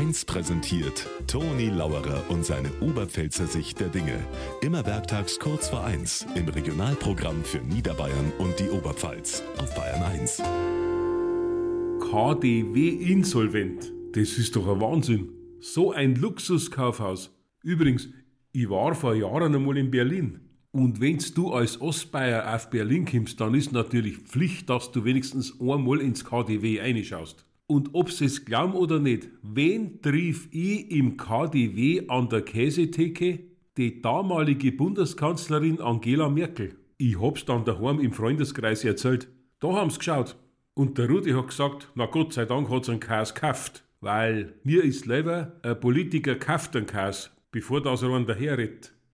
1 präsentiert Toni Lauerer und seine Oberpfälzer Sicht der Dinge. Immer werktags kurz vor 1 im Regionalprogramm für Niederbayern und die Oberpfalz auf Bayern 1. KDW insolvent. Das ist doch ein Wahnsinn. So ein Luxuskaufhaus. Übrigens, ich war vor Jahren einmal in Berlin. Und wenn's du als Ostbayer auf Berlin kommst, dann ist natürlich Pflicht, dass du wenigstens einmal ins KDW reinschaust. Und ob's es glauben oder nicht, wen triff ich im KDW an der Käsetheke? Die damalige Bundeskanzlerin Angela Merkel. Ich hab's dann daheim im Freundeskreis erzählt. Da haben's geschaut. Und der Rudi hat gesagt, na Gott sei Dank hat's einen Käse gekauft. Weil mir ist lieber, ein Politiker kauft einen Käse, bevor das er einen daherredet.